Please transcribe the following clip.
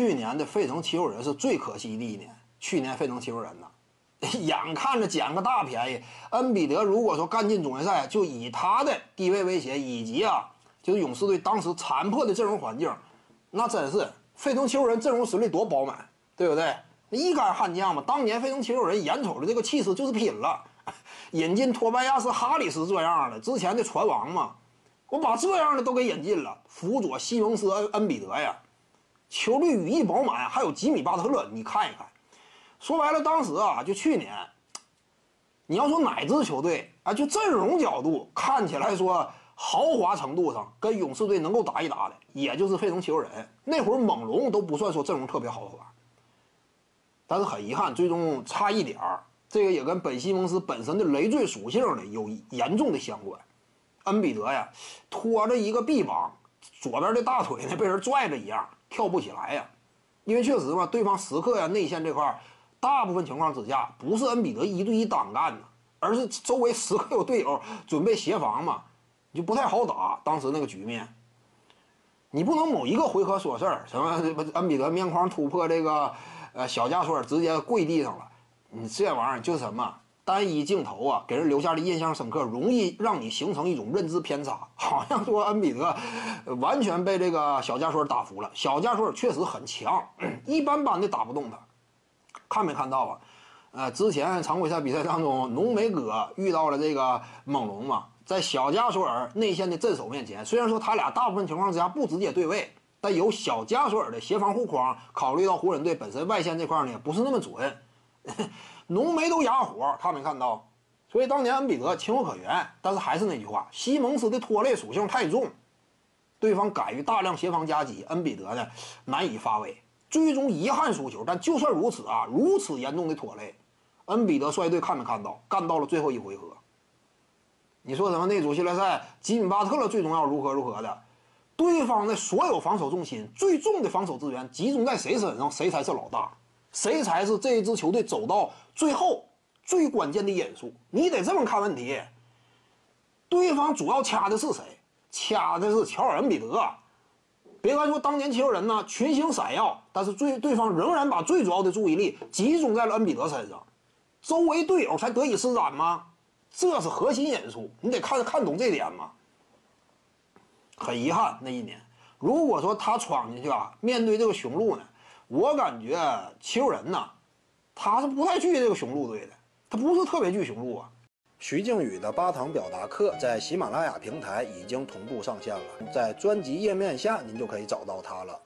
去年的费城七六人是最可惜的一年。去年费城七六人呐，眼看着捡个大便宜，恩比德如果说干进总决赛，就以他的低位威胁以及啊，就是勇士队当时残破的阵容环境，那真是费城七六人阵容实力多饱满，对不对？一干悍将嘛，当年费城七六人眼瞅着这个气势就是拼了，引进托拜亚斯·哈里斯这样的之前的船王嘛，我把这样的都给引进了，辅佐西蒙斯、恩恩比德呀，球队羽翼饱满，还有吉米·巴特勒，你看一看。说白了，当时啊，就去年，你要说哪支球队啊，就阵容角度看起来说豪华程度上跟勇士队能够打一打的，也就是费城七六人。那会儿猛龙都不算说阵容特别豪华，但是很遗憾，最终差一点儿。这个也跟本西蒙斯本身的累赘属性呢有严重的相关。恩比德呀，拖着一个臂膀，左边的大腿呢被人拽着一样，跳不起来呀。因为确实嘛，对方时刻呀内线这块。大部分情况之下，不是恩比德一对一单干的，而是周围时刻有队友准备协防嘛，你就不太好打。当时那个局面，你不能某一个回合说事儿，什么恩比德面框突破这个呃小加索尔直接跪地上了，你这玩意儿就是什么单一镜头啊，给人留下的印象深刻，容易让你形成一种认知偏差，好像说恩比德完全被这个小加索尔打服了。小加索尔确实很强，一般般的打不动他。看没看到啊？呃，之前常规赛比赛当中，浓眉哥遇到了这个猛龙嘛，在小加索尔内线的镇守面前，虽然说他俩大部分情况之下不直接对位，但有小加索尔的协防护框，考虑到湖人队本身外线这块呢不是那么准，浓眉都哑火，看没看到？所以当年恩比德情有可原，但是还是那句话，西蒙斯的拖累属性太重，对方敢于大量协防夹击，恩比德呢难以发威。最终遗憾输球，但就算如此啊，如此严重的拖累，恩比德率队看没看到？干到了最后一回合。你说什么那组系列赛，吉米巴特勒最终要如何如何的？对方的所有防守重心、最重的防守资源集中在谁身上，谁才是老大？谁才是这一支球队走到最后最关键的因素？你得这么看问题。对方主要掐的是谁？掐的是乔尔恩比德。别看说当年七六人呢群星闪耀，但是最对方仍然把最主要的注意力集中在了恩比德身上，周围队友才得以施展吗？这是核心因素，你得看看懂这点嘛。很遗憾那一年，如果说他闯进去啊，面对这个雄鹿呢，我感觉齐鲁人呐，他是不太惧这个雄鹿队的，他不是特别惧雄鹿啊。徐静宇的八堂表达课在喜马拉雅平台已经同步上线了，在专辑页面下您就可以找到他了。